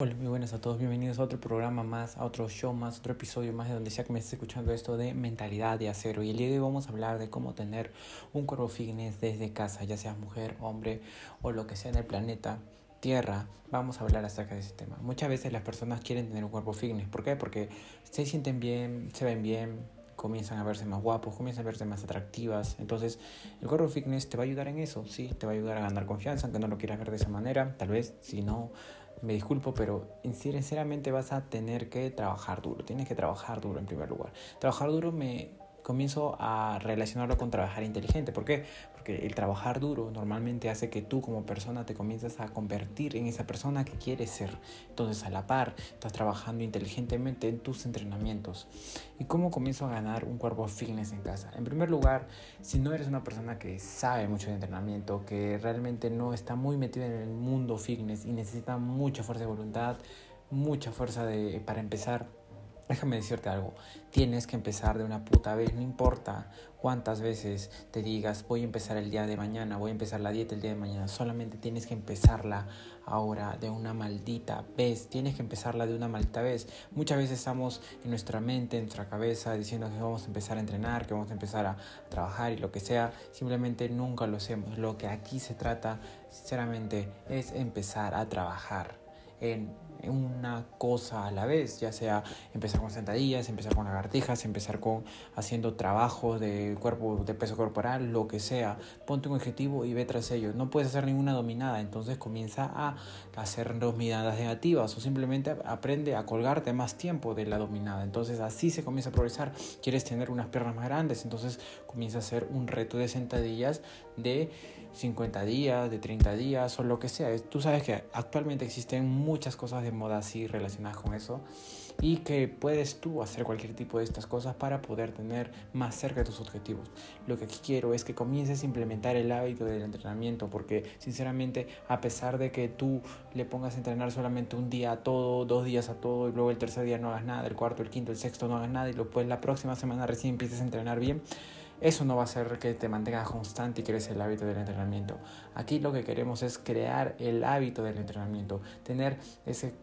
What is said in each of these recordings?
Hola, muy buenas a todos, bienvenidos a otro programa más, a otro show más, otro episodio más de donde sea que me esté escuchando esto de mentalidad de acero. Y el día de hoy vamos a hablar de cómo tener un cuerpo fitness desde casa, ya seas mujer, hombre o lo que sea en el planeta. Tierra, vamos a hablar acerca de ese tema. Muchas veces las personas quieren tener un cuerpo fitness. ¿Por qué? Porque se sienten bien, se ven bien, comienzan a verse más guapos, comienzan a verse más atractivas. Entonces, el cuerpo fitness te va a ayudar en eso, sí, te va a ayudar a ganar confianza, aunque no lo quieras ver de esa manera. Tal vez, si no, me disculpo, pero sinceramente vas a tener que trabajar duro. Tienes que trabajar duro en primer lugar. Trabajar duro me comienzo a relacionarlo con trabajar inteligente. ¿Por qué? Porque el trabajar duro normalmente hace que tú como persona te comiences a convertir en esa persona que quieres ser. Entonces a la par estás trabajando inteligentemente en tus entrenamientos. ¿Y cómo comienzo a ganar un cuerpo fitness en casa? En primer lugar, si no eres una persona que sabe mucho de entrenamiento, que realmente no está muy metida en el mundo fitness y necesita mucha fuerza de voluntad, mucha fuerza de, para empezar, Déjame decirte algo, tienes que empezar de una puta vez, no importa cuántas veces te digas voy a empezar el día de mañana, voy a empezar la dieta el día de mañana, solamente tienes que empezarla ahora de una maldita vez, tienes que empezarla de una maldita vez. Muchas veces estamos en nuestra mente, en nuestra cabeza, diciendo que vamos a empezar a entrenar, que vamos a empezar a trabajar y lo que sea, simplemente nunca lo hacemos. Lo que aquí se trata, sinceramente, es empezar a trabajar en una cosa a la vez, ya sea empezar con sentadillas, empezar con lagartijas, empezar con haciendo trabajo de cuerpo, de peso corporal, lo que sea. Ponte un objetivo y ve tras ello. No puedes hacer ninguna dominada, entonces comienza a hacer dominadas negativas o simplemente aprende a colgarte más tiempo de la dominada. Entonces así se comienza a progresar. Quieres tener unas piernas más grandes, entonces comienza a hacer un reto de sentadillas de 50 días, de 30 días o lo que sea. Tú sabes que actualmente existen muchas cosas de moda así relacionadas con eso y que puedes tú hacer cualquier tipo de estas cosas para poder tener más cerca de tus objetivos. Lo que aquí quiero es que comiences a implementar el hábito del entrenamiento porque sinceramente a pesar de que tú le pongas a entrenar solamente un día a todo, dos días a todo y luego el tercer día no hagas nada, el cuarto, el quinto, el sexto no hagas nada y después la próxima semana recién empieces a entrenar bien, eso no va a hacer que te mantengas constante y crees el hábito del entrenamiento. Aquí lo que queremos es crear el hábito del entrenamiento, tener ese,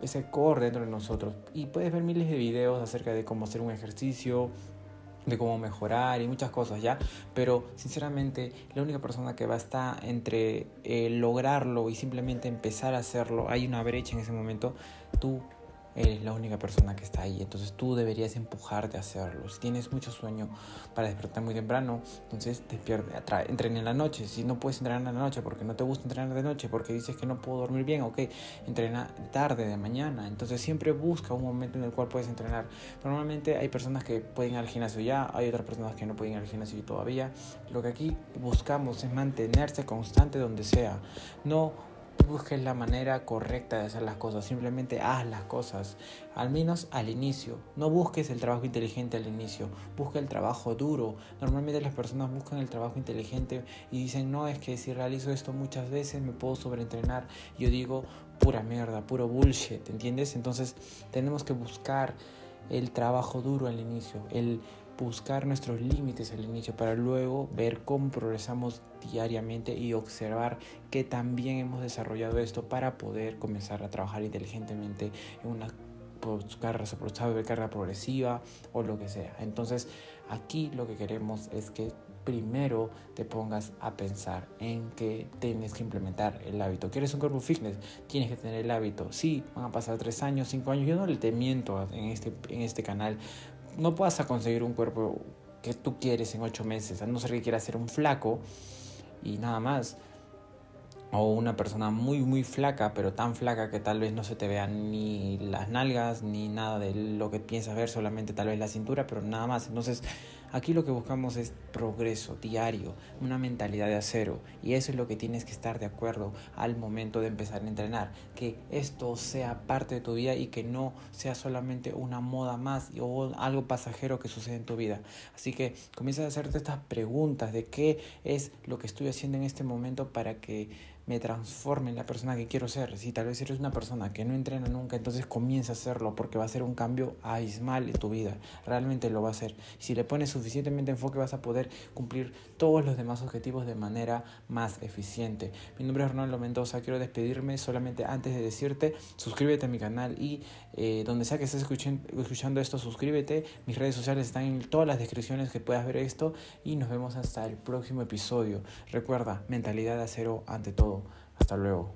ese core dentro de nosotros. Y puedes ver miles de videos acerca de cómo hacer un ejercicio, de cómo mejorar y muchas cosas ya, pero sinceramente la única persona que va a estar entre eh, lograrlo y simplemente empezar a hacerlo, hay una brecha en ese momento, tú eres la única persona que está ahí. Entonces tú deberías empujarte a hacerlo. Si tienes mucho sueño para despertar muy temprano, entonces despierta, entrena en la noche. Si no puedes entrenar en la noche porque no te gusta entrenar de noche, porque dices que no puedo dormir bien, ok, entrena tarde, de mañana. Entonces siempre busca un momento en el cual puedes entrenar. Normalmente hay personas que pueden ir al gimnasio ya, hay otras personas que no pueden ir al gimnasio todavía. Lo que aquí buscamos es mantenerse constante donde sea. No busques la manera correcta de hacer las cosas, simplemente haz las cosas, al menos al inicio. No busques el trabajo inteligente al inicio, busca el trabajo duro. Normalmente las personas buscan el trabajo inteligente y dicen, no, es que si realizo esto muchas veces me puedo sobreentrenar. Yo digo, pura mierda, puro bullshit, ¿entiendes? Entonces tenemos que buscar el trabajo duro al inicio, el buscar nuestros límites al inicio para luego ver cómo progresamos diariamente y observar que también hemos desarrollado esto para poder comenzar a trabajar inteligentemente en una carrera, carrera progresiva o lo que sea. Entonces aquí lo que queremos es que primero te pongas a pensar en que tienes que implementar el hábito. ¿Quieres un cuerpo fitness? Tienes que tener el hábito. Sí, van a pasar tres años, cinco años. Yo no le te miento en este, en este canal no puedas conseguir un cuerpo que tú quieres en ocho meses, a no ser que quieras ser un flaco y nada más. O una persona muy, muy flaca, pero tan flaca que tal vez no se te vean ni las nalgas, ni nada de lo que piensas ver, solamente tal vez la cintura, pero nada más. Entonces, Aquí lo que buscamos es progreso diario, una mentalidad de acero y eso es lo que tienes que estar de acuerdo al momento de empezar a entrenar, que esto sea parte de tu vida y que no sea solamente una moda más o algo pasajero que sucede en tu vida. Así que comienza a hacerte estas preguntas de qué es lo que estoy haciendo en este momento para que me transforme en la persona que quiero ser. Si tal vez eres una persona que no entrena nunca, entonces comienza a hacerlo porque va a ser un cambio abismal en tu vida. Realmente lo va a hacer. Si le pones suficientemente enfoque vas a poder cumplir todos los demás objetivos de manera más eficiente. Mi nombre es Ronaldo Mendoza. Quiero despedirme solamente antes de decirte suscríbete a mi canal y eh, donde sea que estés escuchando, escuchando esto, suscríbete. Mis redes sociales están en todas las descripciones que puedas ver esto y nos vemos hasta el próximo episodio. Recuerda, mentalidad de acero ante todo. Hasta luego.